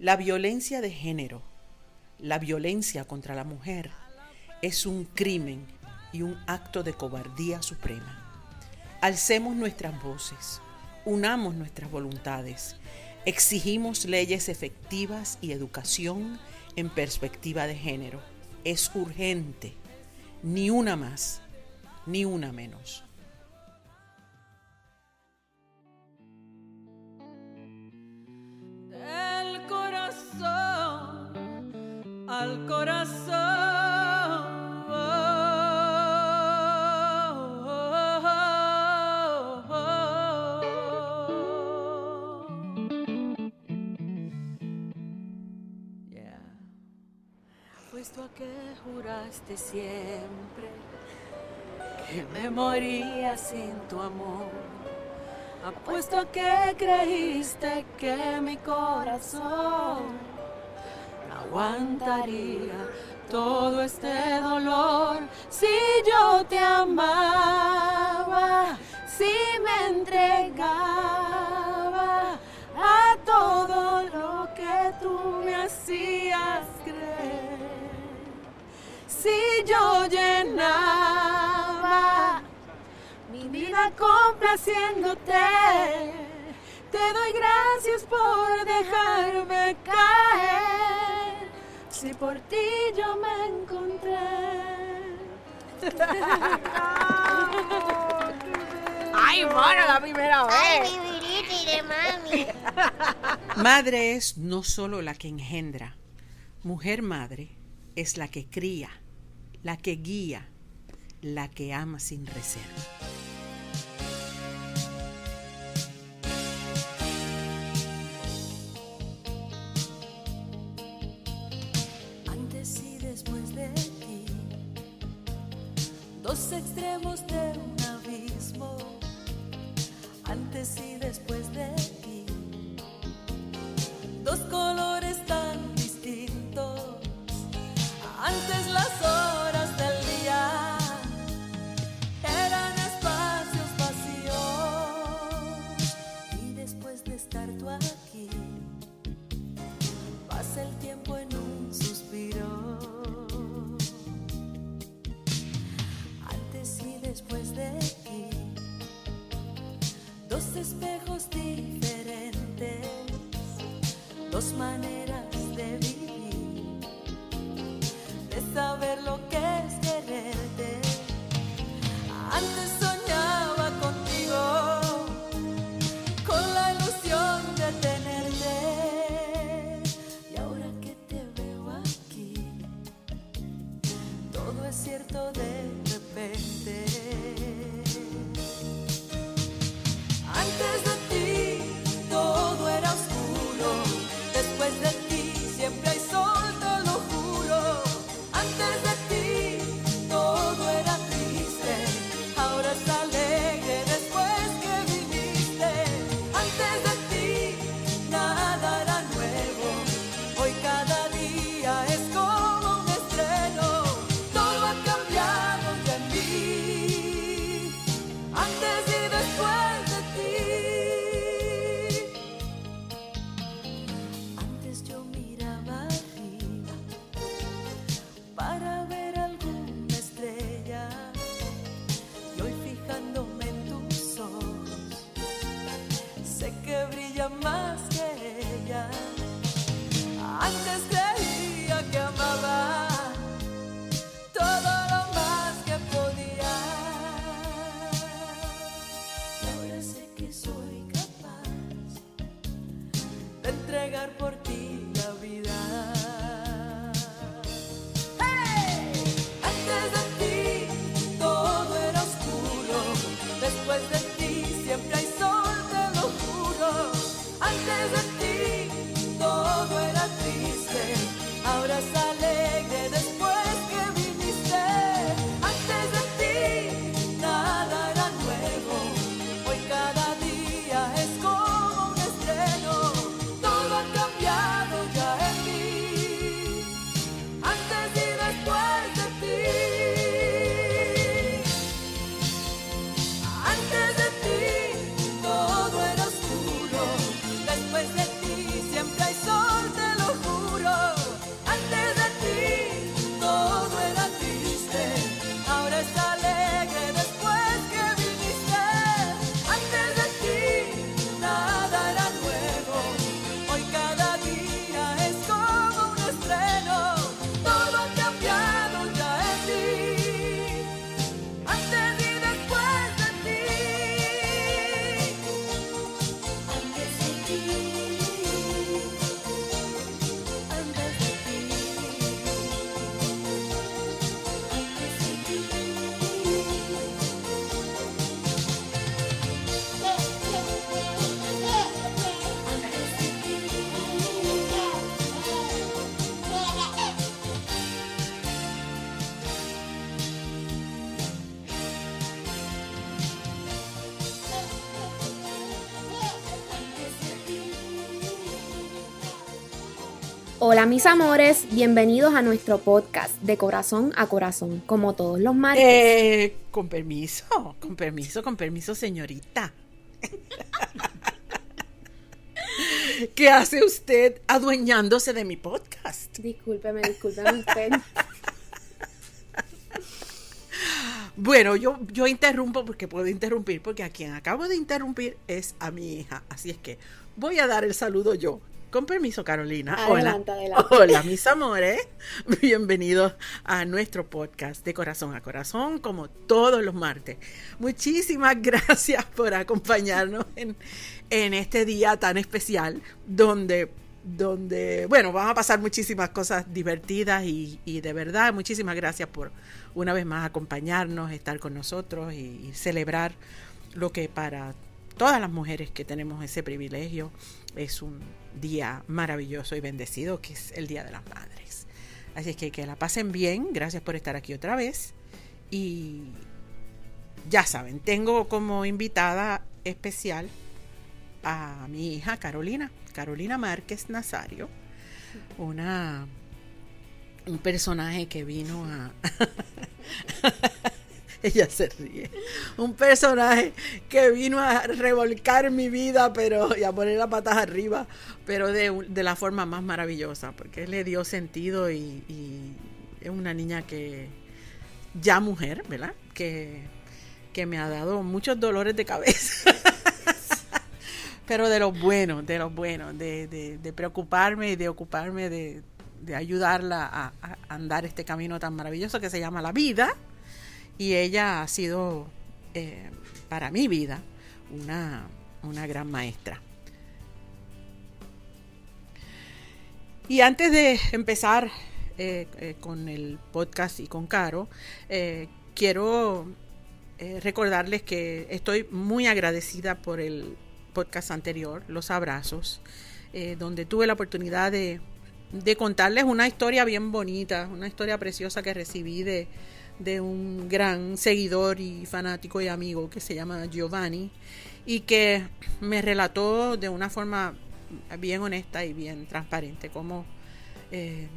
La violencia de género, la violencia contra la mujer, es un crimen y un acto de cobardía suprema. Alcemos nuestras voces, unamos nuestras voluntades, exigimos leyes efectivas y educación en perspectiva de género. Es urgente, ni una más, ni una menos. Al corazón. Puesto a que juraste siempre que me moría sin tu amor. Apuesto a que creíste que mi corazón aguantaría todo este dolor si yo te amaba, si me entregaba a todo lo que tú me hacías creer. Si yo llenaba mi vida complaciéndote. Te doy gracias por dejarme caer. Si por ti yo me encontré. Ay, bueno, la primera Ay, vez. mi viriti de mami. Madre es no solo la que engendra, mujer madre es la que cría, la que guía, la que ama sin reserva. Dos extremos de un abismo. Antes y después de todo es cierto de repente. Hola mis amores, bienvenidos a nuestro podcast de corazón a corazón, como todos los martes. Eh, con permiso, con permiso, con permiso, señorita. ¿Qué hace usted adueñándose de mi podcast? Discúlpeme, discúlpeme usted. Bueno, yo, yo interrumpo porque puedo interrumpir, porque a quien acabo de interrumpir es a mi hija. Así es que voy a dar el saludo yo. Con permiso, Carolina. Adelante, Hola. adelante. Hola, mis amores. Bienvenidos a nuestro podcast de corazón a corazón, como todos los martes. Muchísimas gracias por acompañarnos en, en este día tan especial donde donde, bueno, vamos a pasar muchísimas cosas divertidas y, y, de verdad, muchísimas gracias por una vez más acompañarnos, estar con nosotros y, y, celebrar lo que para todas las mujeres que tenemos ese privilegio es un día maravilloso y bendecido, que es el Día de las Madres. Así que que la pasen bien, gracias por estar aquí otra vez y ya saben, tengo como invitada especial a mi hija Carolina, Carolina Márquez Nazario, una un personaje que vino a ella se ríe. Un personaje que vino a revolcar mi vida, pero y a poner las patas arriba, pero de, de la forma más maravillosa, porque le dio sentido y, es una niña que ya mujer, ¿verdad? Que, que me ha dado muchos dolores de cabeza. pero de lo bueno, de lo bueno, de, de, de preocuparme y de ocuparme de, de ayudarla a, andar este camino tan maravilloso que se llama la vida. Y ella ha sido, eh, para mi vida, una, una gran maestra. Y antes de empezar eh, eh, con el podcast y con Caro, quiero recordarles que estoy muy agradecida por el podcast anterior, Los Abrazos, donde tuve la oportunidad de, de, contarles una historia bien bonita, una historia preciosa que recibí de, de, un gran seguidor y fanático y amigo que se llama Giovanni y que me relató de una forma bien honesta y bien transparente cómo eh,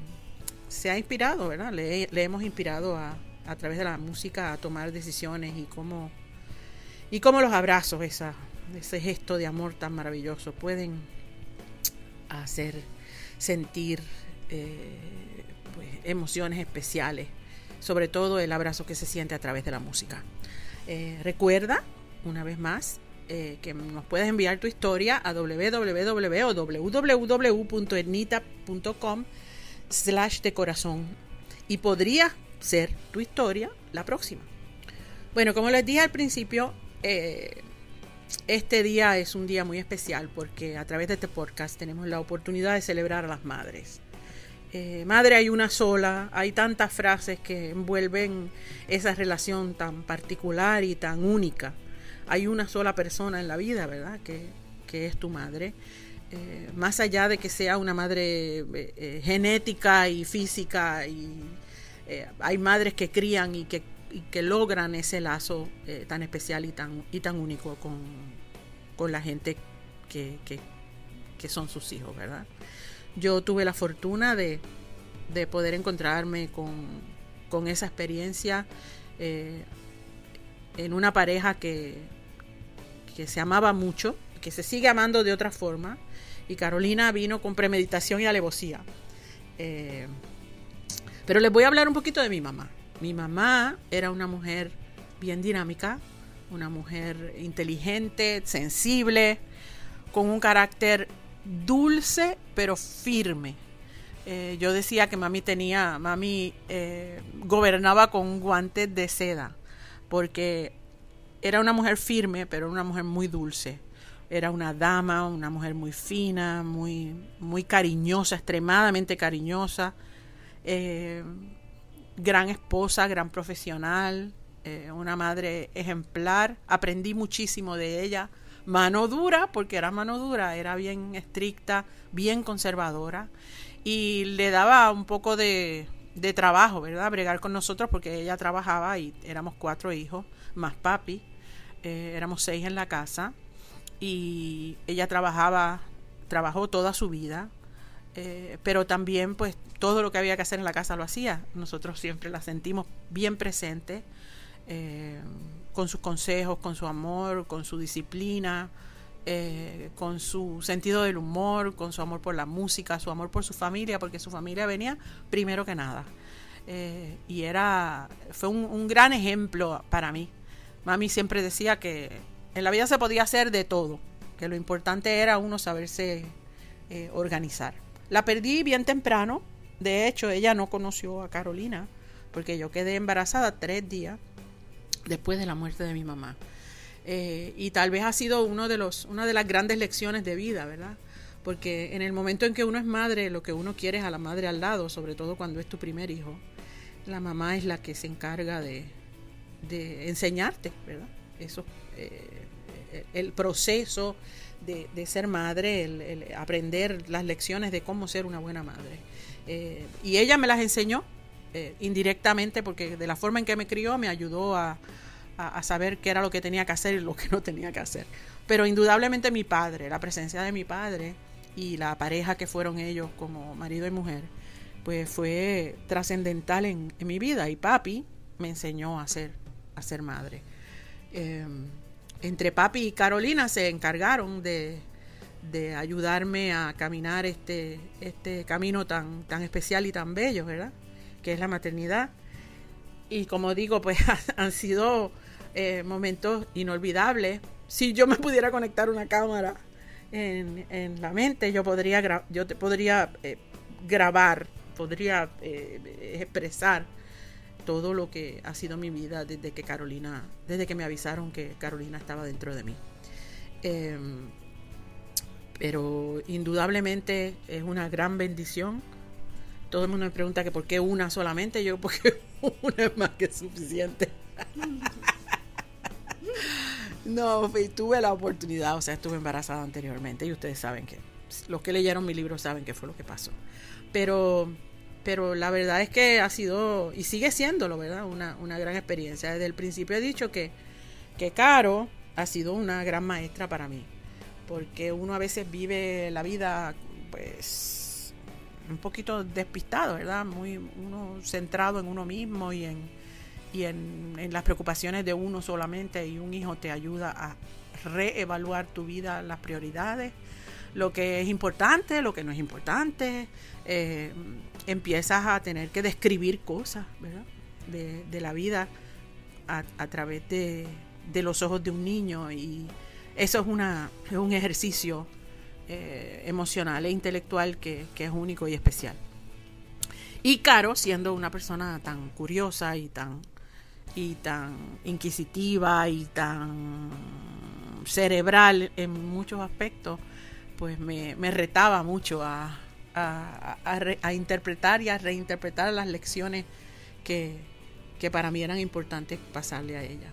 se ha inspirado, ¿verdad? Le, hemos inspirado a, a, través de la música a tomar decisiones y cómo, y cómo los abrazos, ese gesto de amor tan maravilloso pueden hacer sentir eh, pues, emociones especiales, sobre todo el abrazo que se siente a través de la música. Eh, recuerda, una vez más, eh, que nos puedes enviar tu historia a www.etnita.com slash de corazón y podría ser tu historia la próxima. Bueno, como les dije al principio, eh, este día es un día muy especial porque a través de este podcast tenemos la oportunidad de celebrar a las madres. Eh, madre hay una sola, hay tantas frases que envuelven esa relación tan particular y tan única. Hay una sola persona en la vida, ¿verdad? Que, que es tu madre. Eh, más allá de que sea una madre eh, genética y física, y hay madres que crían y que que logran ese lazo tan especial y tan, y tan único con, con la gente que, que, que, son sus hijos, ¿verdad? Yo tuve la fortuna de, de poder encontrarme con, con esa experiencia eh, en una pareja que, que se amaba mucho, que se sigue amando de otra forma, y Carolina vino con premeditación y alevosía. Eh, pero les voy a hablar un poquito de mi mamá. Mi mamá era una mujer bien dinámica, una mujer inteligente, sensible, con un carácter dulce pero firme. Eh, yo decía que mami tenía, mami eh, gobernaba con guantes de seda, porque era una mujer firme, pero una mujer muy dulce. Era una dama, una mujer muy fina, muy, muy cariñosa, extremadamente cariñosa. Eh, gran esposa, gran profesional, una madre ejemplar. Aprendí muchísimo de ella. Mano dura, porque era mano dura, era bien estricta, bien conservadora. Y le daba un poco de, de trabajo, ¿verdad? Bregar con nosotros porque ella trabajaba y éramos cuatro hijos, más papi. Eh, éramos seis en la casa. Y ella trabajaba, trabajó toda su vida eh, pero también pues todo lo que había que hacer en la casa lo hacía. Nosotros siempre la sentimos bien presente, eh, con sus consejos, con su amor, con su disciplina, eh, con su sentido del humor, con su amor por la música, su amor por su familia, porque su familia venía primero que nada. y era, fue un, un gran ejemplo para mí. Mami siempre decía que en la vida se podía hacer de todo, que lo importante era uno saberse organizar. La perdí bien temprano. De hecho, ella no conoció a Carolina porque yo quedé embarazada tres días después de la muerte de mi mamá. Eh, y tal vez ha sido uno de los, una de las grandes lecciones de vida, ¿verdad? Porque en el momento en que uno es madre, lo que uno quiere es a la madre al lado, sobre todo cuando es tu primer hijo. La mamá es la que se encarga de, de enseñarte, ¿verdad? Eso, eh, el proceso de, ser madre, el, aprender las lecciones de cómo ser una buena madre. Eh, y ella me las enseñó eh, indirectamente porque de la forma en que me crió me ayudó a, saber qué era lo que tenía que hacer y lo que no tenía que hacer. Pero indudablemente mi padre, la presencia de mi padre y la pareja que fueron ellos como marido y mujer, pues fue trascendental en, mi vida. Y papi me enseñó a ser, a ser madre. Em, entre papi y Carolina se encargaron de, ayudarme a caminar este, este camino tan, tan especial y tan bello, ¿verdad? Que es la maternidad. Y como digo, pues han sido eh, momentos inolvidables. Si yo me pudiera conectar una cámara en, la mente, yo podría, yo te podría eh, grabar, podría eh, expresar todo lo que ha sido mi vida desde que Carolina, desde que me avisaron que Carolina estaba dentro de mí. Em, pero indudablemente es una gran bendición. Todo el mundo me pregunta que por qué una solamente, yo porque una es más que suficiente. no, tuve la oportunidad, o sea, estuve embarazada anteriormente y ustedes saben que, los que leyeron mi libro saben qué fue lo que pasó. Pero pero la verdad es que ha sido y sigue siéndolo, ¿verdad? Una, una gran experiencia. Desde el principio he dicho que, que Caro ha sido una gran maestra para mí, porque uno a veces vive la vida pues un poquito despistado, ¿verdad? Muy uno centrado en uno mismo y en, y en, en las preocupaciones de uno solamente y un hijo te ayuda a reevaluar tu vida, las prioridades, lo que es importante, lo que no es importante, eh, empiezas a tener que describir cosas, ¿verdad? De, la vida a, través de, los ojos de un niño y eso es, una, es un ejercicio eh, emocional e intelectual que, es único y especial. Y Caro, siendo una persona tan curiosa y tan, y tan inquisitiva y tan cerebral en muchos aspectos, pues me retaba mucho a, interpretar y a reinterpretar las lecciones que, para mí eran importantes pasarle a ella.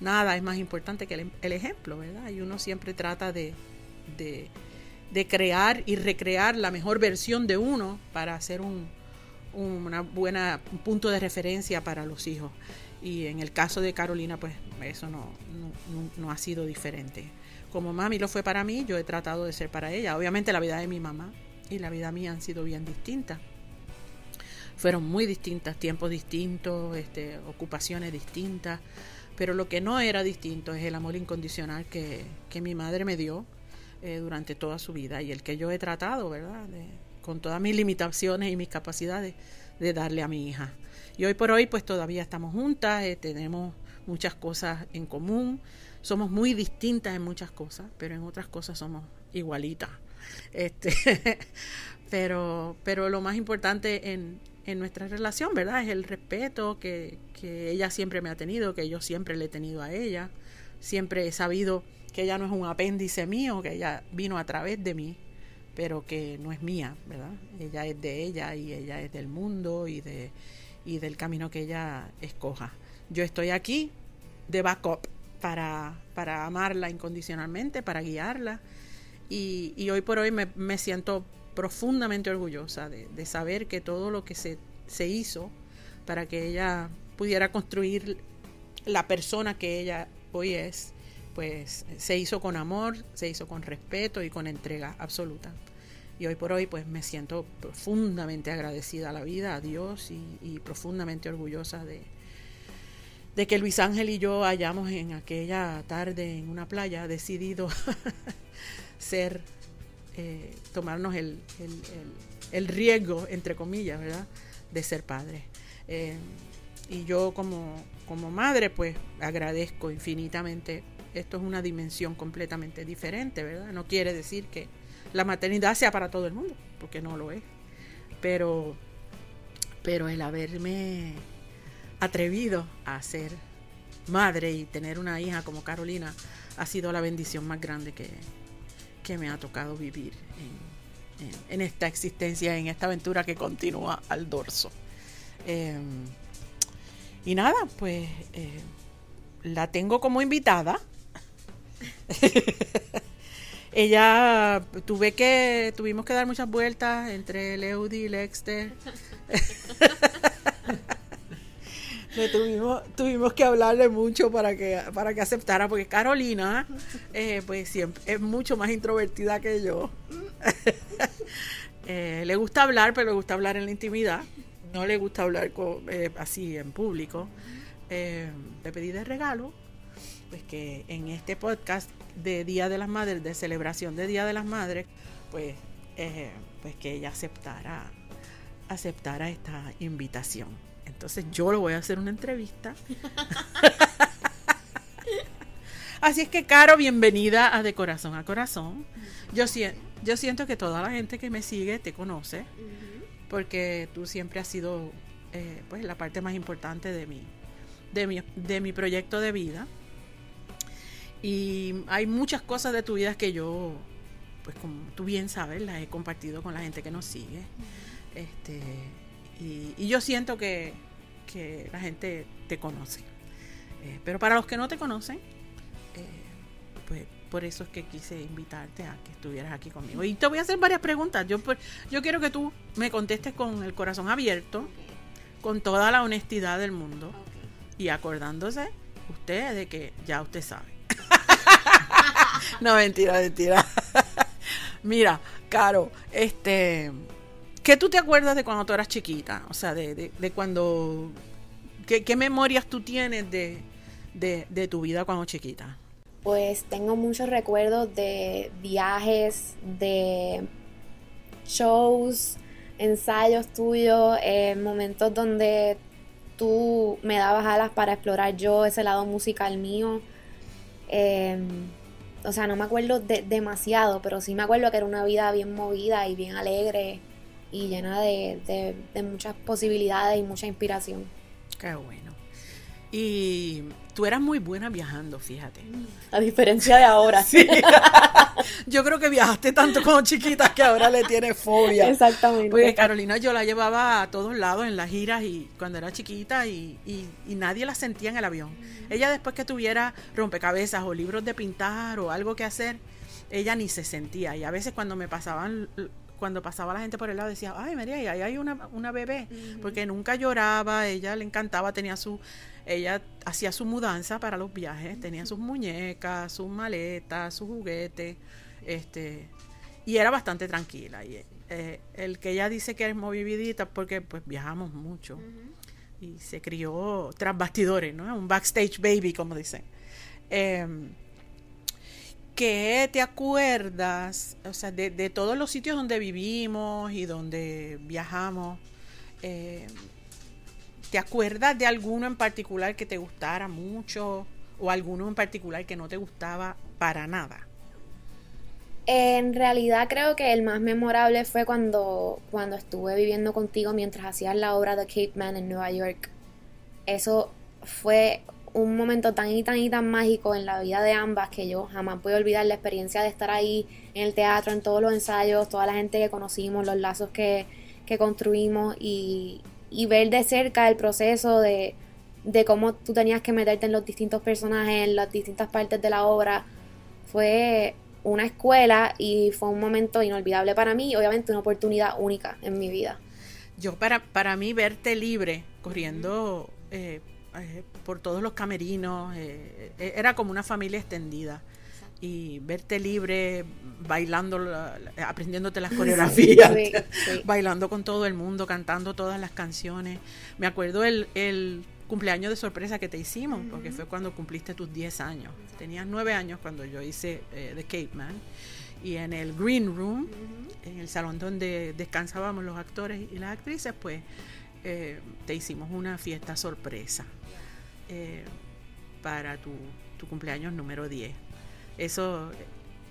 Nada es más importante que el, ejemplo, ¿verdad? Y uno siempre trata de, crear y recrear la mejor versión de uno para hacer un, una buena punto de referencia para los hijos. Y en el caso de Carolina, pues eso no, no, ha sido diferente. Como mami lo fue para mí, yo he tratado de ser para ella. Obviamente la vida de mi mamá y la vida mía han sido bien distintas. Fueron muy distintas, tiempos distintos, este, ocupaciones distintas, pero lo que no era distinto es el amor incondicional que, mi madre me dio eh, durante toda su vida y el que yo he tratado, ¿verdad? con todas mis limitaciones y mis capacidades de darle a mi hija. Y hoy por hoy pues todavía estamos juntas, eh, tenemos muchas cosas en común, somos muy distintas en muchas cosas, pero en otras cosas somos igualitas. Este, pero, pero lo más importante en, en nuestra relación, ¿verdad? Es el respeto que, que ella siempre me ha tenido, que yo siempre le he tenido a ella. Siempre he sabido que ella no es un apéndice mío, que ella vino a través de mí, pero que no es mía, ¿verdad? Ella es de ella y ella es del mundo y, de, y del camino que ella escoja. Yo estoy aquí de backup para, para amarla incondicionalmente, para guiarla y, hoy por hoy me, siento profundamente orgullosa de, saber que todo lo que se, se hizo para que ella pudiera construir la persona que ella hoy es, pues se hizo con amor, se hizo con respeto y con entrega absoluta. Y hoy por hoy pues me siento profundamente agradecida a la vida, a Dios y, profundamente orgullosa de, de que Luis Ángel y yo hayamos en aquella tarde en una playa decidido ser, eh, tomarnos el, el, el, el riesgo, entre comillas, ¿verdad?, de ser padres. Eh, y yo como, como madre, pues agradezco infinitamente. Esto es una dimensión completamente diferente, ¿verdad? No quiere decir que la maternidad sea para todo el mundo, porque no lo es. Pero, pero el haberme atrevido a ser madre y tener una hija como Carolina ha sido la bendición más grande que, que me ha tocado vivir en, esta existencia, en esta aventura que continúa al dorso. Eh, y nada, pues eh, la tengo como invitada. Ella tuve que, tuvimos que dar muchas vueltas entre Leudi y Lexter. Le tuvimos, tuvimos que hablarle mucho para que, para que aceptara, porque Carolina, eh, pues siempre es mucho más introvertida que yo. eh, le gusta hablar, pero le gusta hablar en la intimidad. No le gusta hablar eh, así en público. Le pedí de regalo, pues que en este podcast de Día de las Madres, de celebración de Día de las Madres, pues, eh, pues que ella aceptara, aceptara esta invitación. Entonces yo le voy a hacer una entrevista. Así es que, Caro, bienvenida a De Corazón a Corazón. Yo, si, yo siento que toda la gente que me sigue te conoce, porque tú siempre has sido eh, pues, la parte más importante de mi, de, mi, de mi proyecto de vida. Y hay muchas cosas de tu vida que yo, pues como tú bien sabes, las he compartido con la gente que nos sigue. Este, y, y yo siento que, que, la gente te conoce. Eh, pero para los que no te conocen, eh, pues por eso es que quise invitarte a que estuvieras aquí conmigo. Y te voy a hacer varias preguntas. Yo, pues, yo quiero que tú me contestes con el corazón abierto, okay. con toda la honestidad del mundo okay. y acordándose usted de que ya usted sabe. no, mentira, mentira. Mira, Caro, este ¿Qué tú te acuerdas de cuando tú eras chiquita? O sea, de, de, cuando... ¿qué, ¿qué, memorias tú tienes de, de, tu vida cuando chiquita? Pues tengo muchos recuerdos de viajes, de shows, ensayos tuyos, eh, momentos donde tú me dabas alas para explorar yo ese lado musical mío. Eh, o sea, no me acuerdo de, demasiado, pero sí me acuerdo que era una vida bien movida y bien alegre y llena de, de, de, muchas posibilidades y mucha inspiración. Qué bueno. Y tú eras muy buena viajando, fíjate. A diferencia de ahora. Sí. yo creo que viajaste tanto como chiquita que ahora le tienes fobia. Exactamente. Porque Carolina yo la llevaba a todos lados en las giras y cuando era chiquita y, y, y nadie la sentía en el avión. Ella después que tuviera rompecabezas o libros de pintar o algo que hacer, ella ni se sentía. Y a veces cuando me pasaban cuando pasaba la gente por el lado decía, ay María, ahí hay una, una bebé, uh -huh. porque nunca lloraba, ella le encantaba, tenía su, ella hacía su mudanza para los viajes, tenía sus muñecas, sus maletas, sus juguetes, este, y era bastante tranquila. Y eh, el que ella dice que es movidita porque pues viajamos mucho uh -huh. y se crió tras bastidores, ¿no? Un backstage baby, como dicen. Eh, que te acuerdas, o sea, de, de, todos los sitios donde vivimos y donde viajamos, eh, ¿te acuerdas de alguno en particular que te gustara mucho o alguno en particular que no te gustaba para nada? En realidad creo que el más memorable fue cuando, cuando estuve viviendo contigo mientras hacías la obra de Cape Man en Nueva York. Eso fue un momento tan y tan y tan mágico en la vida de ambas que yo jamás puedo olvidar la experiencia de estar ahí en el teatro, en todos los ensayos, toda la gente que conocimos, los lazos que, que construimos y, y, ver de cerca el proceso de, de cómo tú tenías que meterte en los distintos personajes, en las distintas partes de la obra. Fue una escuela y fue un momento inolvidable para mí y obviamente una oportunidad única en mi vida. Yo para, para mí verte libre, corriendo... Eh, por todos los camerinos, eh, era como una familia extendida. Y verte libre bailando, la- la- aprendiéndote las coreografías, Sí, sí. bailando con todo el mundo, cantando todas las canciones. Me acuerdo el, el cumpleaños de sorpresa que te hicimos, porque fue cuando cumpliste tus 10 años. Tenías 9 años cuando yo hice eh, The Cape Man. Y en el Green Room, en el salón donde descansábamos los actores y las actrices, pues eh, te hicimos una fiesta sorpresa eh, para tu, tu cumpleaños número 10. Eso,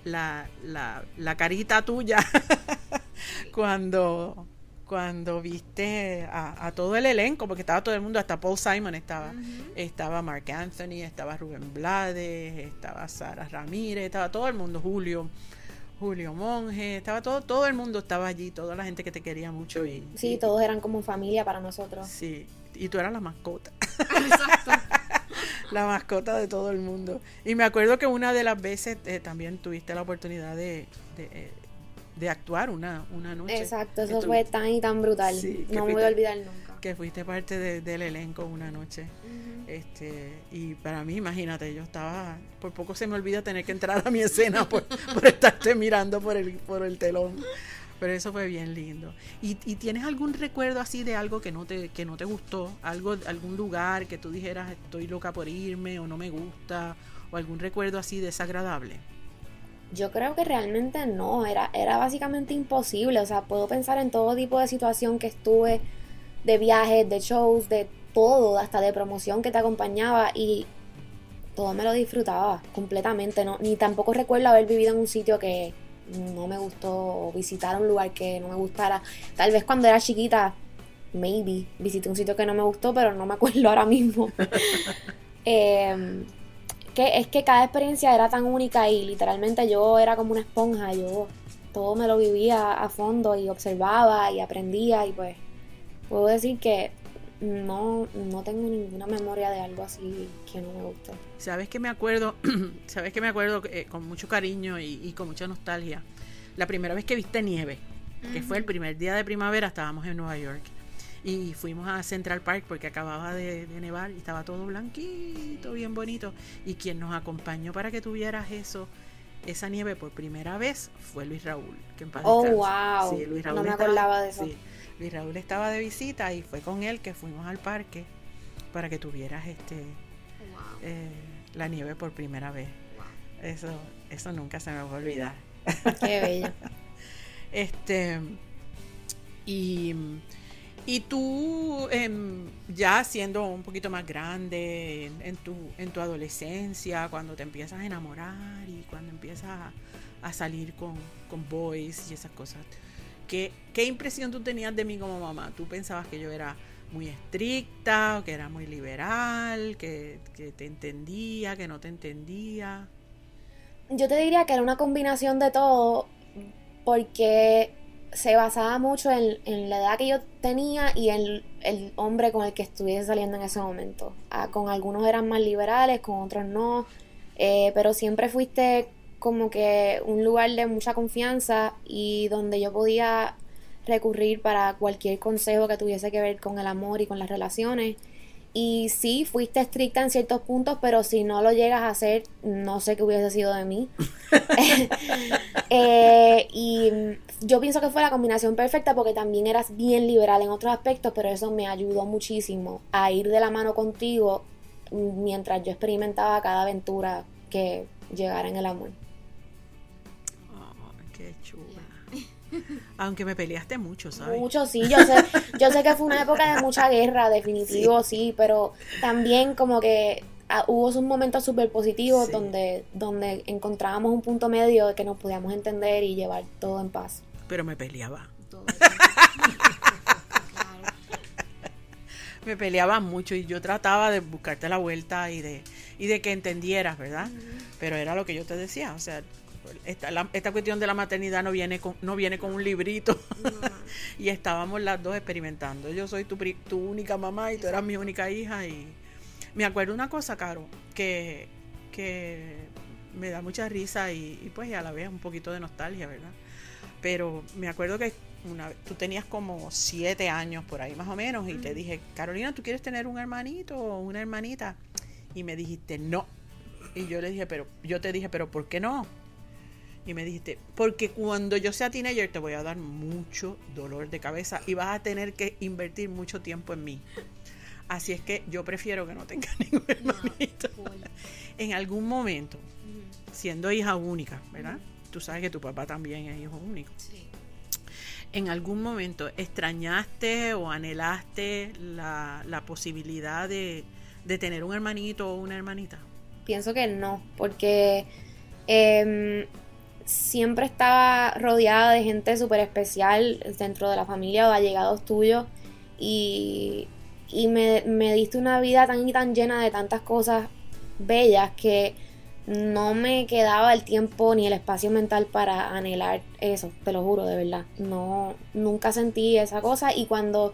la, la, la carita tuya cuando, cuando viste a, a todo el elenco, porque estaba todo el mundo, hasta Paul Simon estaba, estaba Mark Anthony, estaba Rubén Blades, estaba Sara Ramírez, estaba todo el mundo, Julio, Julio Monge, estaba todo, todo el mundo estaba allí, toda la gente que te quería mucho y, Sí, y- todos eran como familia para nosotros. Sí, y tú eras la mascota. la mascota de todo el mundo. Y me acuerdo que una de las veces eh, también tuviste la oportunidad de, de, eh, de actuar una, una noche. Exacto, eso fue tan y tan brutal. Sí, no me voy a olvidar nunca. Que fuiste parte de- del elenco una noche. Este, y para mí, imagínate, yo estaba, por poco se me olvida tener que entrar a mi escena por, por estarte mirando por el, por el telón. Pero eso fue bien lindo. ¿Y, y tienes algún recuerdo así de algo que no te, que no te gustó? algo ¿Algún lugar que tú dijeras estoy loca por irme o no me gusta? ¿O algún recuerdo así desagradable? Yo creo que realmente no, era, era básicamente imposible. O sea, puedo pensar en todo tipo de situación que estuve, de viajes, de shows, de todo, hasta de promoción que te acompañaba y todo me lo disfrutaba completamente. No, ni tampoco recuerdo haber vivido en un sitio que no me gustó visitar un lugar que no me gustara. Tal vez cuando era chiquita, maybe, visité un sitio que no me gustó, pero no me acuerdo ahora mismo. Em, que es que cada experiencia era tan única y literalmente yo era como una esponja, yo todo me lo vivía a fondo y observaba y aprendía y pues puedo decir que no, no tengo ninguna memoria de algo así que no me gustó. Sabes que me acuerdo, sabes que me acuerdo eh, con mucho cariño y, y con mucha nostalgia. La primera vez que viste nieve, que fue el primer día de primavera, estábamos en Nueva York. Y fuimos a Central Park porque acababa de, de nevar y estaba todo blanquito, bien bonito. Y quien nos acompañó para que tuvieras eso, esa nieve por primera vez, fue Luis Raúl. Que en paz Oh, wow. Sí, Luis No me estaba- acordaba de eso. sí, Luis Raúl estaba de visita y fue con él que fuimos al parque para que tuvieras este eh, la nieve por primera vez. Eso, eso nunca se me va a olvidar. Qué bello. Este y, y tú em, ya siendo un poquito más grande en, en tu, en tu adolescencia, cuando te empiezas a enamorar y cuando empiezas a, a salir con, con boys y esas cosas, ¿qué, ¿qué impresión tú tenías de mí como mamá? ¿Tú pensabas que yo era muy estricta, o que era muy liberal, que, te entendía, que no te entendía? Yo te diría que era una combinación de todo porque se basaba mucho en, en la edad que yo tenía y en el hombre con el que estuviese saliendo en ese momento. Ah, con algunos eran más liberales, con otros no, eh, pero siempre fuiste como que un lugar de mucha confianza y donde yo podía recurrir para cualquier consejo que tuviese que ver con el amor y con las relaciones. Y sí, fuiste estricta en ciertos puntos, pero si no lo llegas a hacer, no sé qué hubiese sido de mí. Eh, y yo pienso que fue la combinación perfecta porque también eras bien liberal en otros aspectos, pero eso me ayudó muchísimo a ir de la mano contigo mientras yo experimentaba cada aventura que llegara en el amor. Qué chula. Aunque me peleaste mucho, ¿sabes? Mucho sí, yo sé, yo sé que fue una época de mucha guerra, definitivo sí, pero también como que ah, hubo sus momentos súper positivos Sí. donde, donde encontrábamos un punto medio de que nos podíamos entender y llevar todo en paz. Pero me peleaba. Me peleaba mucho y yo trataba de buscarte la vuelta y de, y de que entendieras, ¿verdad? Pero era lo que yo te decía, o sea, esta, la- esta cuestión de la maternidad no viene con, no viene con un librito. y estábamos las dos experimentando. Yo soy tu, tu única mamá y tú eras mi única hija. Y me acuerdo una cosa, Caro, que, que me da mucha risa y, y pues a la vez un poquito de nostalgia, ¿verdad? Pero me acuerdo que una, tú tenías como siete años por ahí más o menos y te dije, Carolina, ¿tú quieres tener un hermanito o una hermanita? Y me dijiste, no. Y yo le dije, pero yo te dije, pero ¿por qué no? Y me dijiste, porque cuando yo sea teenager te voy a dar mucho dolor de cabeza y vas a tener que invertir mucho tiempo en mí. Así es que yo prefiero que no tenga ningún hermanito. en algún momento, siendo hija única, ¿verdad? Tú sabes que tu papá también es hijo único. Sí. ¿En algún momento extrañaste o anhelaste la, la posibilidad de, de tener un hermanito o una hermanita? Pienso que no, porque em, siempre estaba rodeada de gente súper especial dentro de la familia o allegados tuyos y, y me, me diste una vida tan y tan llena de tantas cosas bellas que no me quedaba el tiempo ni el espacio mental para anhelar eso, te lo juro, de verdad. No, nunca sentí esa cosa y cuando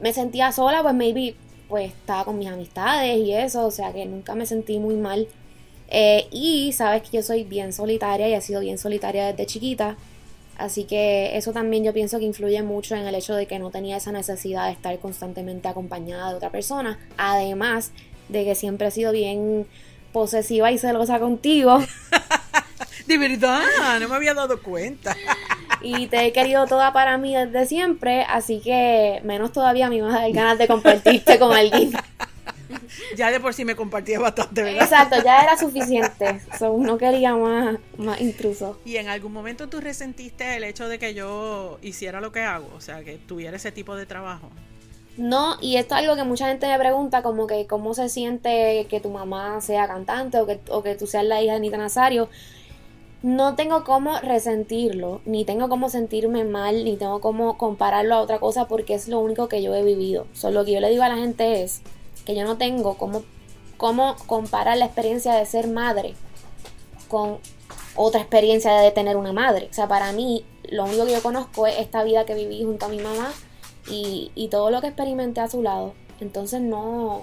me sentía sola, pues maybe pues estaba con mis amistades y eso, o sea que nunca me sentí muy mal. Eh, y sabes que yo soy bien solitaria y he sido bien solitaria desde chiquita, así que eso también yo pienso que influye mucho en el hecho de que no tenía esa necesidad de estar constantemente acompañada de otra persona, además de que siempre he sido bien posesiva y celosa contigo De verdad, no me había dado cuenta. y te he querido toda para mí desde siempre, así que menos todavía me vas a dar ganas de compartirte con alguien. Ya de por sí me compartía bastante, ¿verdad? Exacto, ya era suficiente. So, no quería más, más intrusos. Y en algún momento tú resentiste el hecho de que yo hiciera lo que hago, o sea, que tuviera ese tipo de trabajo. No, y esto es algo que mucha gente me pregunta, como que cómo se siente que tu mamá sea cantante o que, o que tú seas la hija de Anita Nazario. No tengo cómo resentirlo, ni tengo cómo sentirme mal, ni tengo cómo compararlo a otra cosa porque es lo único que yo he vivido. Solo lo que yo le digo a la gente es que yo no tengo cómo, cómo comparar la experiencia de ser madre con otra experiencia de tener una madre. O sea, para mí, lo único que yo conozco es esta vida que viví junto a mi mamá y, y todo lo que experimenté a su lado. Entonces no...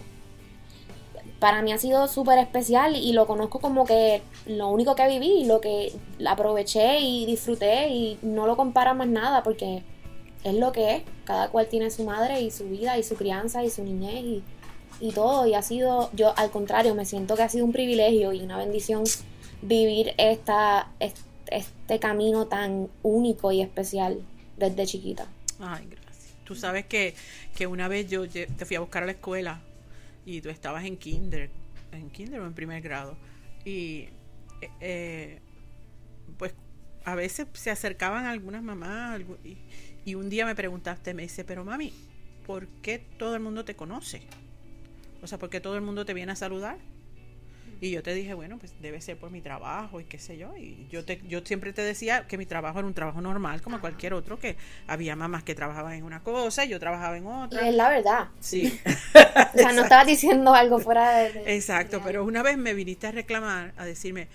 Para mí ha sido súper especial y lo conozco como que lo único que viví, lo que aproveché y disfruté y no lo compara más nada porque es lo que es. Cada cual tiene su madre y su vida y su crianza y su niñez y, y todo. Y ha sido, yo al contrario, me siento que ha sido un privilegio y una bendición vivir esta, est- este camino tan único y especial desde chiquita. Ay, gracias. Tú sabes que, que una vez yo te fui a buscar a la escuela y tú estabas en kinder, en kinder o en primer grado. Y eh, eh, pues a veces se acercaban algunas mamás y un día me preguntaste, me dice, pero mami, ¿por qué todo el mundo te conoce? O sea, ¿por qué todo el mundo te viene a saludar? Y yo te dije, bueno, pues debe ser por mi trabajo y qué sé yo. Y yo te, yo siempre te decía que mi trabajo era un trabajo normal, como cualquier otro, que había mamás que trabajaban en una cosa y yo trabajaba en Y otra. es la verdad. Sí. O sea, no estabas diciendo algo fuera de... de- Exacto, de- pero una vez me viniste a reclamar, a decirme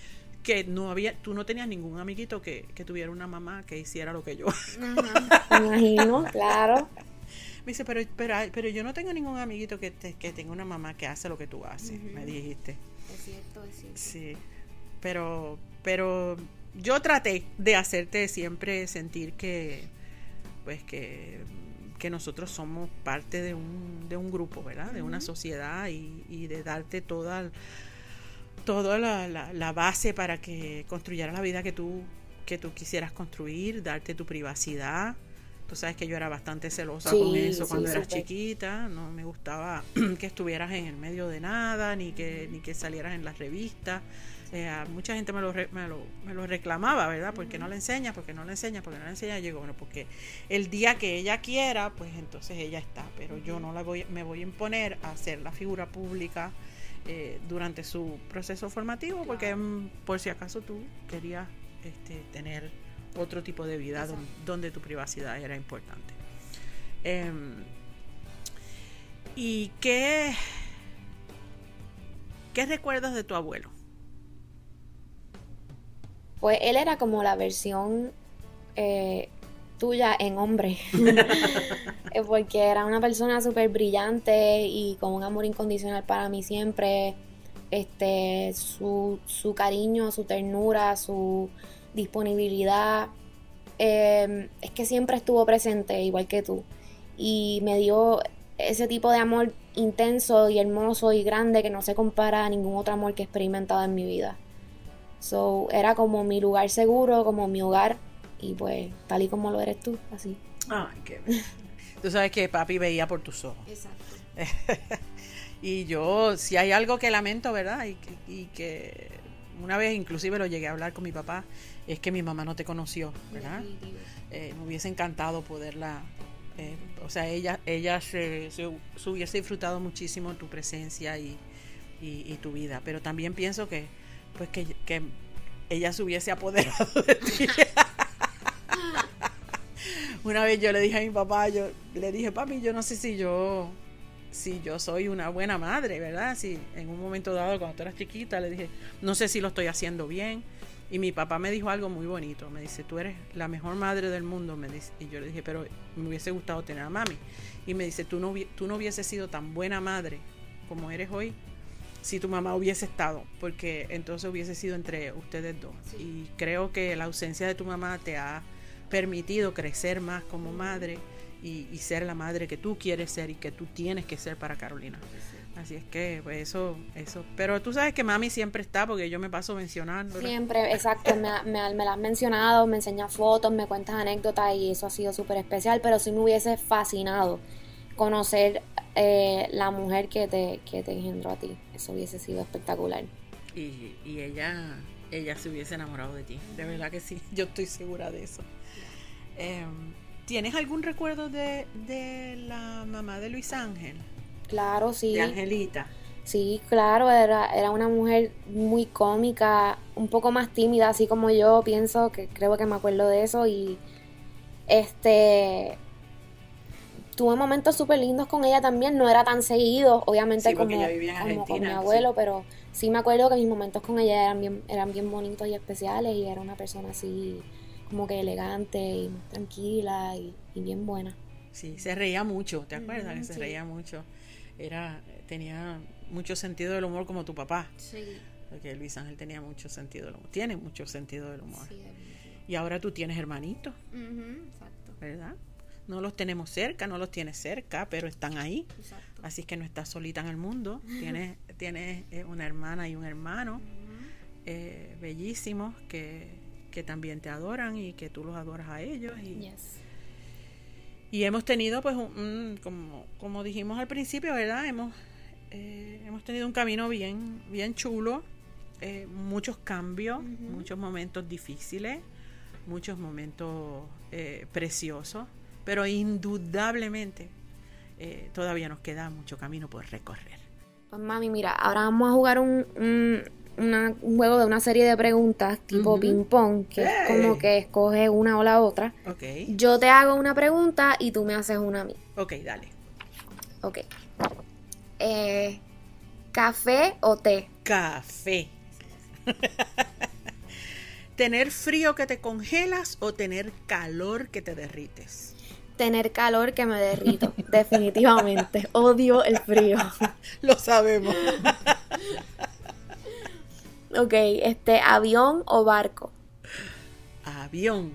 que no había, tú no tenías ningún amiguito que, que tuviera una mamá que hiciera lo que yo. Me imagino, claro. Me dice, pero, pero, pero yo no tengo ningún amiguito que, te- que tenga una mamá que hace lo que tú haces, me dijiste. Es cierto, es cierto. Sí, pero, pero yo traté de hacerte siempre sentir que, pues que, que nosotros somos parte de un, de un grupo, ¿verdad? De una sociedad y, y de darte toda, toda la, la- la base para que construyeras la vida que tú, que tú quisieras construir, darte tu privacidad. Tú sabes que yo era bastante celosa Sí, con eso sí, cuando eras chiquita, no me gustaba que estuvieras en el medio de nada, ni que, ni que salieras en las revistas. Eh, mucha gente me lo, re- me, lo, me lo reclamaba, ¿verdad? Porque no le enseñas, porque no le enseñas, porque no le enseñas. Yo digo, bueno, porque el día que ella quiera, pues entonces ella está. Pero yo no la voy, me voy a imponer a ser la figura pública eh, durante su proceso formativo, porque mm, por si acaso tú querías este, tener otro tipo de vida don- donde, tu privacidad era importante. Em, ¿Y qué, qué recuerdas de tu abuelo? Pues él era como la versión eh, tuya en hombre. Eh, Porque era una persona súper brillante y con un amor incondicional para mí siempre. Este, su, su cariño, su ternura, su disponibilidad. eh, es que siempre estuvo presente, igual que tú. Y me dio ese tipo de amor intenso y hermoso y grande que no se compara a ningún otro amor que he experimentado en mi vida. So, era como mi lugar seguro, como mi hogar, y pues tal y como lo eres tú, así. Ay, qué bello. Tú sabes que papi veía por tus ojos. Exacto. y yo, si hay algo que lamento, ¿verdad? Y que una vez inclusive lo llegué a hablar con mi papá, es que mi mamá no te conoció, ¿verdad? Eh, me hubiese encantado poderla, eh, o sea, ella, ella se, se- se hubiese disfrutado muchísimo tu presencia y, y- y tu vida, pero también pienso que, pues que, que ella se hubiese apoderado de ti. Una vez yo le dije a mi papá, yo le dije, papi, yo no sé si yo, si yo soy una buena madre, ¿verdad? Si en un momento dado, cuando tú eras chiquita, le dije, no sé si lo estoy haciendo bien. Y mi papá me dijo algo muy bonito. Me dice, tú eres la mejor madre del mundo. Me dice, y yo le dije, pero me hubiese gustado tener a mami. Y me dice, tú no, tú no hubieses sido tan buena madre como eres hoy si tu mamá hubiese estado, porque entonces hubiese sido entre ustedes dos. Y creo que la ausencia de tu mamá te ha permitido crecer más como madre y, y ser la madre que tú quieres ser y que tú tienes que ser para Carolina. Así es que, pues eso, eso. Pero tú sabes que mami siempre está porque yo me paso mencionando. Siempre, exacto, me, me, me la has mencionado, me enseñas fotos, me cuentas anécdotas y eso ha sido súper especial, pero sí me hubiese fascinado conocer eh, la mujer que te, que te engendró a ti. Eso hubiese sido espectacular. Y, y ella, ella se hubiese enamorado de ti. De verdad que sí, yo estoy segura de eso. Eh, ¿Tienes algún recuerdo de, de la mamá de Luis Ángel? Claro, sí. De Angelita. Sí, claro, era, era una mujer muy cómica, un poco más tímida, así como yo pienso, que creo que me acuerdo de eso y este tuve momentos súper lindos con ella también, no era tan seguido, obviamente Sí, como, con mi abuelo, pero sí me acuerdo que mis momentos con ella eran bien, eran bien bonitos y especiales y era una persona así como que elegante y tranquila y, y bien buena. Sí, se reía mucho, ¿te acuerdas? que se sí. reía mucho. Era, tenía mucho sentido del humor como tu papá. Sí, Porque Luis Ángel tenía mucho sentido del humor. Tiene mucho sentido del humor. Y ahora tú tienes hermanitos, exacto, ¿verdad? No los tenemos cerca, no los tienes cerca, pero están ahí. exacto. Así que no estás solita en el mundo. Tienes, tienes eh, una hermana y un hermano eh, bellísimos que, que también te adoran y que tú los adoras a ellos. Y, Yes. Y hemos tenido, pues, un, un- como, como dijimos al principio, ¿verdad? Hemos, eh, hemos tenido un camino bien, bien chulo, eh, muchos cambios, muchos momentos difíciles, muchos momentos eh, preciosos, pero indudablemente eh, todavía nos queda mucho camino por recorrer. Pues mami, mira, ahora vamos a jugar un, un, una- un juego de una serie de preguntas tipo Ujú. ping pong, que es como que escoges una o la otra. Yo te hago una pregunta y tú me haces una a mí. ok, dale. Ok. Eh, ¿Café o té? Café. ¿Tener frío que te congelas o tener calor que te derrites? Tener calor que me derrito, definitivamente. Odio el frío. Lo sabemos. Ok, este, avión o barco. Avión.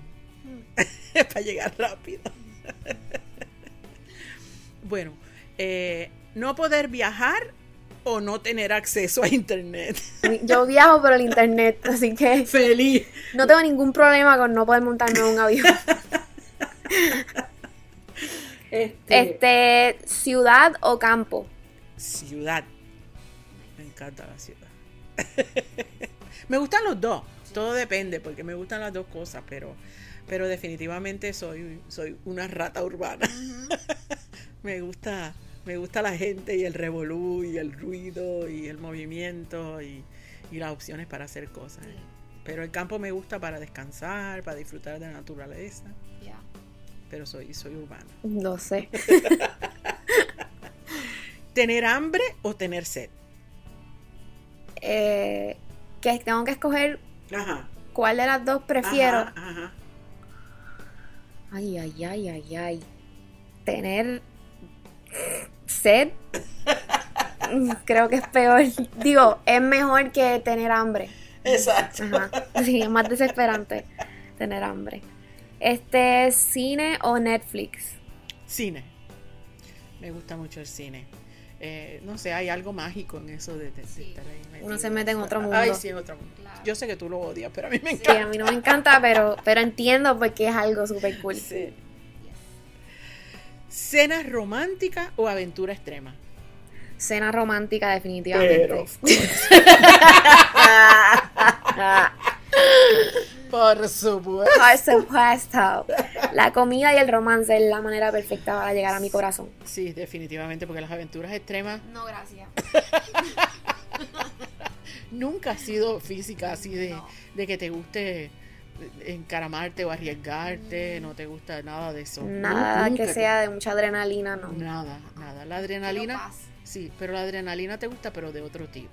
Para llegar rápido. bueno, eh, no poder viajar o no tener acceso a internet. Yo viajo por el internet, así que Feliz. no tengo ningún problema con no poder montarme en un avión. Este, ciudad o campo. Ciudad. Me encanta la ciudad. me gustan los dos. Todo depende, porque me gustan las dos cosas, pero, pero definitivamente soy, soy una rata urbana. me gusta, me gusta la gente y el revolú y el ruido y el movimiento y, y las opciones para hacer cosas. Pero el campo me gusta para descansar, para disfrutar de la naturaleza. Pero soy, soy urbana. No sé. ¿Tener hambre o tener sed? Eh, que tengo que escoger Ajá. cuál de las dos prefiero. Ajá, ajá. Ay, ay, ay, ay, ay. Tener sed. Creo que es peor. Digo, es mejor que tener hambre. Exacto. Ajá. Sí, es más desesperante tener hambre. Este, cine o Netflix. Cine. Me gusta mucho el cine. Eh, no sé, hay algo mágico en eso de, de- de estar ahí Uno se mete en otro mundo. Ay, sí, en otro mundo. Claro. Yo sé que tú lo odias, pero a mí me Sí, encanta. a mí no me encanta, pero, pero entiendo porque es algo súper cool. Sí. ¿Cena romántica o aventura extrema? Cena romántica, definitivamente. Pero, por supuesto. Por supuesto. La comida y el romance es la manera perfecta para llegar a mi corazón. Sí, definitivamente, porque las aventuras extremas No, gracias. nunca ha sido física, así de, de que te guste encaramarte o arriesgarte, no te gusta nada de eso. Nada Nunca que sea de mucha adrenalina, no. Nada, nada. La adrenalina, sí, pero la adrenalina te gusta, pero de otro tipo.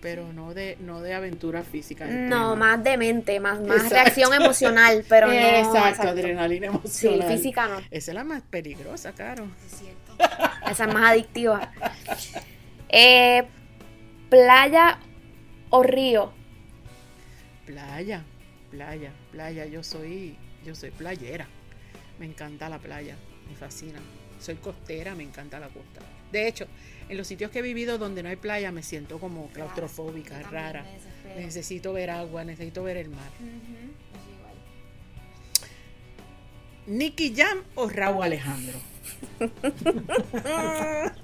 Sí. Pero no de, no de aventura física. No, más de mente, más, más Exacto. reacción emocional, pero no. exacto, adrenalina Sí, emocional. física no. Esa es la más peligrosa, claro. Esa es más adictiva. Eh, playa o río. Playa, playa, playa. Yo soy, yo soy playera. Me encanta la playa, me fascina. Soy costera, me encanta la costa. De hecho, en los sitios que he vivido donde no hay playa me siento como claustrofóbica, rara. Necesito ver agua, necesito ver el mar. Nicky Jam o Raúl Alejandro.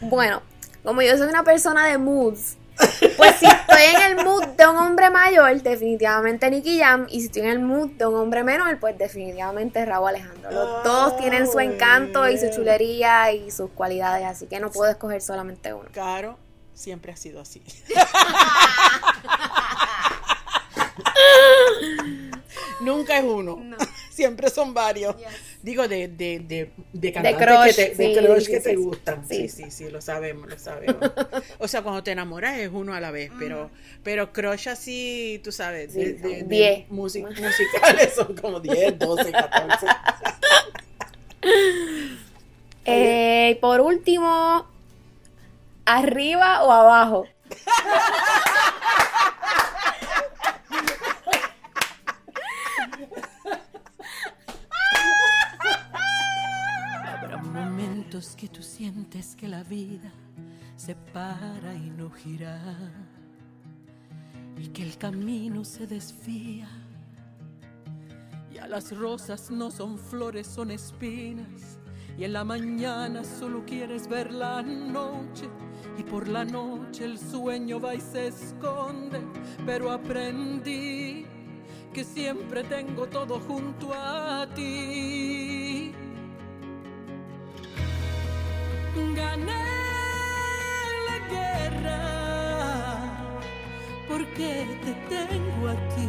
Bueno, como yo soy una persona de moods, pues si estoy en el mood de un hombre mayor, definitivamente Nicky Jam. Y si estoy en el mood de un hombre menor, pues definitivamente Raúl Alejandro. Los dos tienen su encanto y su chulería y sus cualidades, así que no puedo escoger solamente uno. Caro siempre ha sido así. Nunca es uno. Siempre son varios. Digo, de, de, de, de cantantes crush, que te, de sí, crush sí, que sí, te sí. gustan. Sí. Sí. sí, sí, lo sabemos, lo sabemos. O sea, cuando te enamoras es uno a la vez, pero, pero crush así, tú sabes, de, de- son de diez. musi- musicales son como 10, 12, 14. Eh, y por último, arriba o abajo. Que tú sientes que la vida se para y no gira y que el camino se desvía. Ya las rosas no son flores, son espinas. Y en la mañana solo quieres ver la noche. Y por la noche el sueño va y se esconde. Pero aprendí que siempre tengo todo junto a ti. La guerra porque te tengo a ti,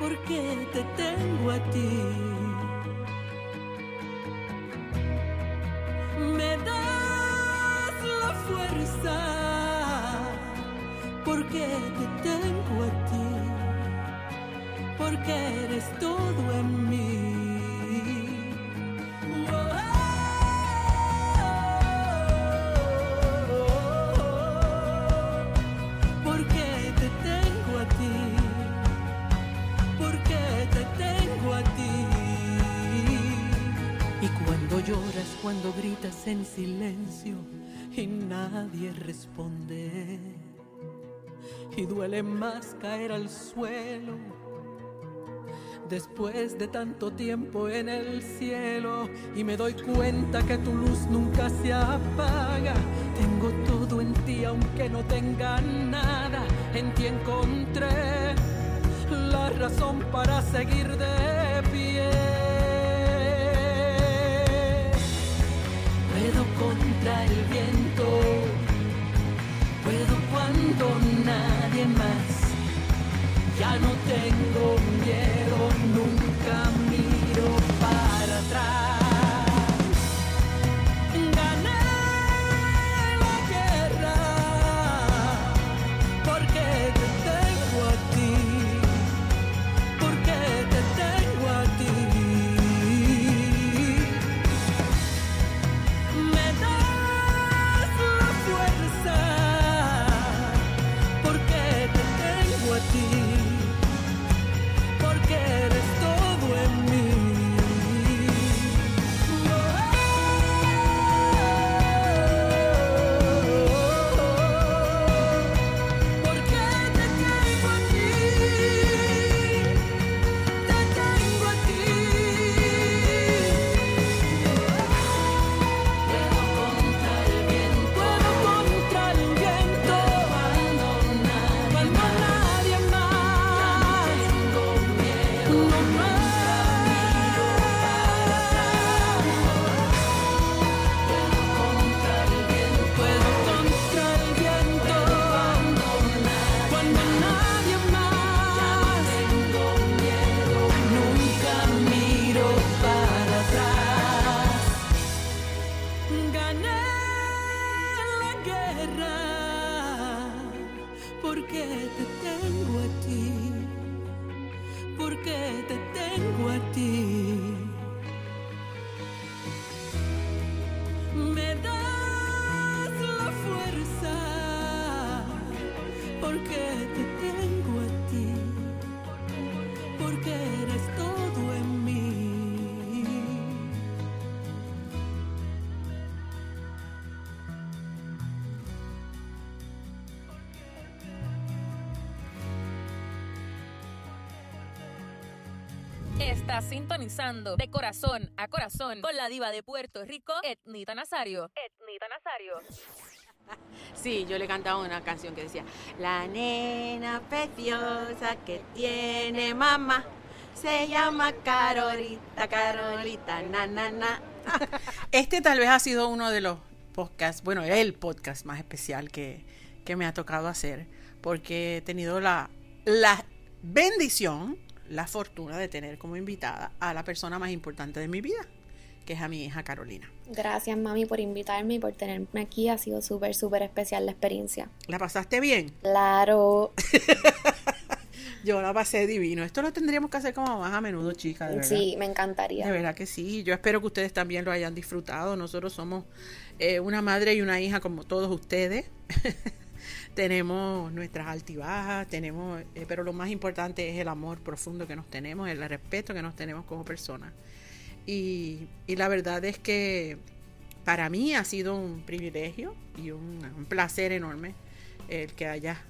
porque te tengo a ti. Me das la fuerza porque te tengo a ti, porque eres todo en mí. Gritas en silencio y nadie responde. Y duele más caer al suelo después de tanto tiempo en el cielo y me doy cuenta que tu luz nunca se apaga. Tengo todo en ti aunque no tenga nada. En ti encontré la razón para seguir de pie. Puedo contra el viento, puedo cuando nadie más. Ya no tengo miedo, nunca miro sintonizando de corazón a corazón con la diva de Puerto Rico, Etnita Nazario. Etnita Nazario. Sí, yo le cantaba una canción que decía, la nena preciosa que tiene mamá se llama Carolita, Carolita, na, na, na. Este tal vez ha sido uno de los podcasts, bueno, el podcast más especial que, que me ha tocado hacer, porque he tenido la, la bendición, la fortuna de tener como invitada a la persona más importante de mi vida, que es a mi hija Carolina. Gracias, mami, por invitarme y por tenerme aquí. Ha sido súper, súper especial la experiencia. ¿La pasaste bien? Claro, Yo la pasé divino. Esto lo tendríamos que hacer como más a menudo, chicas. de verdad. sí, me encantaría. De verdad que sí. Yo espero que ustedes también lo hayan disfrutado. Nosotros somos eh, una madre y una hija como todos ustedes. tenemos nuestras altibajas, tenemos, eh, pero lo más importante es el amor profundo que nos tenemos, el respeto que nos tenemos como personas. Y, y la verdad es que para mí ha sido un privilegio y un, un placer enorme el que haya,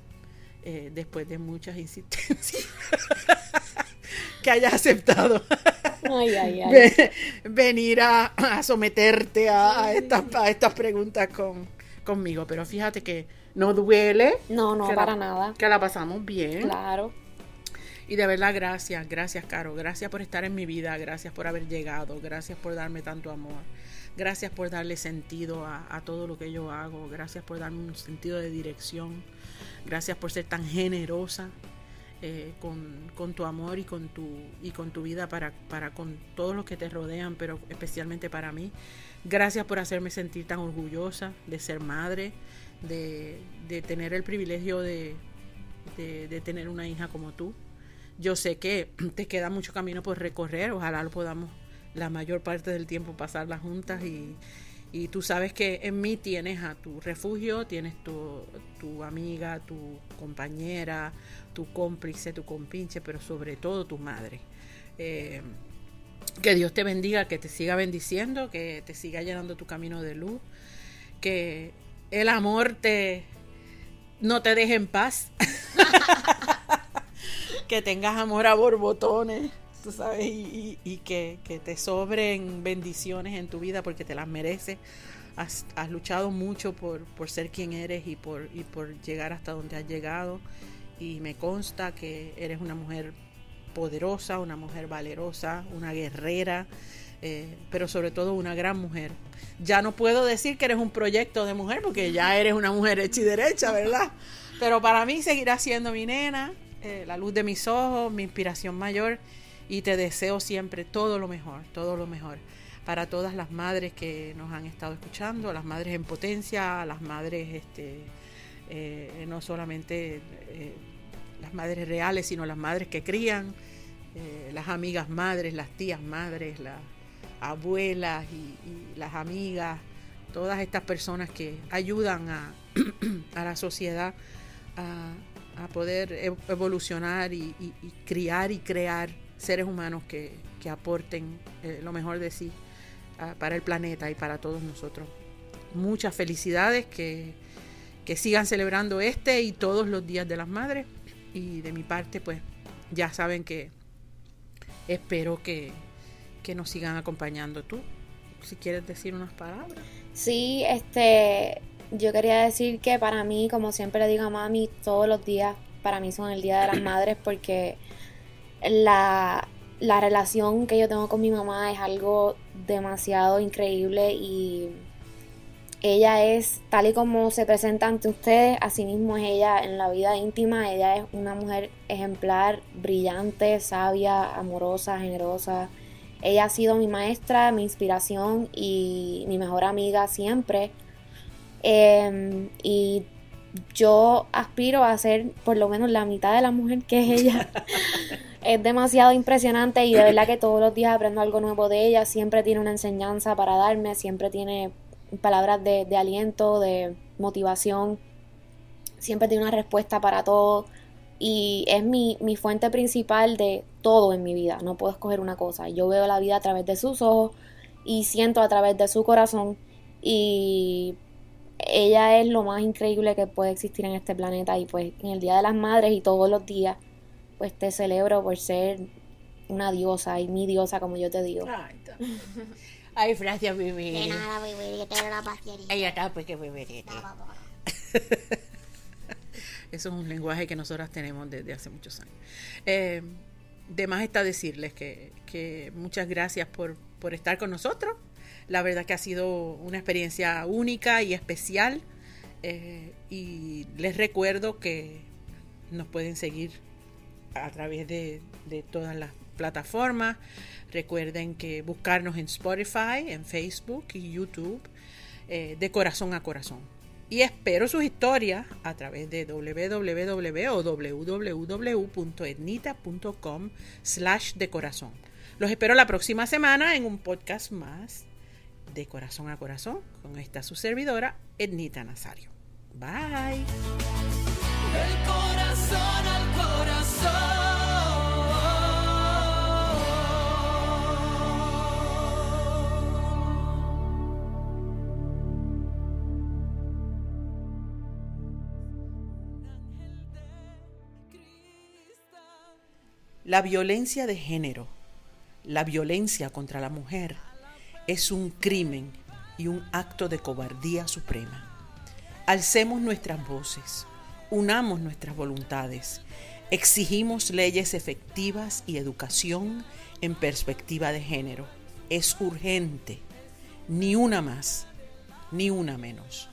eh, después de muchas insistencias, que hayas aceptado Ay, ay, ay. ve- venir a, a someterte a, a estas, a estas preguntas con, conmigo. Pero fíjate que no duele. No, no, para la, nada. Que la pasamos bien. Claro. Y de verdad, gracias, gracias, Caro. Gracias por estar en mi vida. Gracias por haber llegado. Gracias por darme tanto amor. Gracias por darle sentido a, a todo lo que yo hago. Gracias por darme un sentido de dirección. Gracias por ser tan generosa eh, con, con tu amor y con tu, y con tu vida para, para con todos los que te rodean, pero especialmente para mí. Gracias por hacerme sentir tan orgullosa de ser madre, de, de tener el privilegio de, de, tener una hija como tú. Yo sé que te queda mucho camino por recorrer, ojalá lo podamos la mayor parte del tiempo pasarla juntas y, y tú sabes que en mí tienes a tu refugio, tienes tu, tu amiga, tu compañera, tu cómplice, tu compinche, pero sobre todo tu madre. Eh, que Dios te bendiga, que te siga bendiciendo, que te siga llenando tu camino de luz, que el amor te no te deje en paz. que tengas amor a borbotones, tú sabes, y, que te sobren bendiciones en tu vida porque te las mereces. Has, has luchado mucho por, por ser quien eres y por, y por llegar hasta donde has llegado. Y me consta que eres una mujer poderosa, una mujer valerosa, una guerrera, eh, pero sobre todo una gran mujer. Ya no puedo decir que eres un proyecto de mujer porque ya eres una mujer hecha y derecha, ¿verdad? Pero para mí seguirá siendo mi nena, eh, la luz de mis ojos, mi inspiración mayor y te deseo siempre todo lo mejor, todo lo mejor para todas las madres que nos han estado escuchando, las madres en potencia, las madres este, eh, no solamente las madres reales, sino las madres que crían, las amigas madres, las tías madres, las abuelas y, las amigas, todas estas personas que ayudan a, a la sociedad a, a poder ev- evolucionar y, y- y criar y crear seres humanos que, que aporten eh, lo mejor de sí para el planeta y para todos nosotros. Muchas felicidades, que, que sigan celebrando este y todos los días de las madres. Y de mi parte, pues ya saben que espero que, que nos sigan acompañando tú. Si quieres decir unas palabras. Sí, este, yo quería decir que para mí, como siempre le digo a mami, todos los días para mí son el Día de las Madres porque la, la relación que yo tengo con mi mamá es algo demasiado increíble y ella es tal y como se presenta ante ustedes, así mismo es ella en la vida íntima, ella es una mujer ejemplar, brillante, sabia, amorosa, generosa. Ella ha sido mi maestra, mi inspiración y mi mejor amiga siempre. Em, y yo aspiro a ser por lo menos la mitad de la mujer que es ella. es demasiado impresionante y de verdad que todos los días aprendo algo nuevo de ella. Siempre tiene una enseñanza para darme, siempre tiene palabras de, de aliento, de motivación. Siempre tiene una respuesta para todo y es mi, mi, fuente principal de todo en mi vida. No puedo escoger una cosa. Yo veo la vida a través de sus ojos y siento a través de su corazón y ella es lo más increíble que puede existir en este planeta y pues en el Día de las Madres y todos los días pues te celebro por ser una diosa y mi diosa como yo te digo. Ay, Ay gracias, bebé. De nada, bebé, yo tengo la paciencia. Ella está, pues que bebé. Eso es un lenguaje que nosotras tenemos desde hace muchos años. Eh, de más está decirles que, muchas gracias por, estar con nosotros. La verdad que ha sido una experiencia única y especial. Eh, y les recuerdo que nos pueden seguir a través de, de todas las plataformas. Recuerden que buscarnos en Spotify, en Facebook y YouTube, eh, de corazón a corazón. Y espero sus historias a través de www.etnita.com slash de. Los espero la próxima semana en un podcast más de corazón a corazón con esta su servidora, Ednita Nazario. Bye. El corazón al corazón. La violencia de género, la violencia contra la mujer, es un crimen y un acto de cobardía suprema. Alcemos nuestras voces, unamos nuestras voluntades, exigimos leyes efectivas y educación en perspectiva de género. Es urgente, ni una más, ni una menos.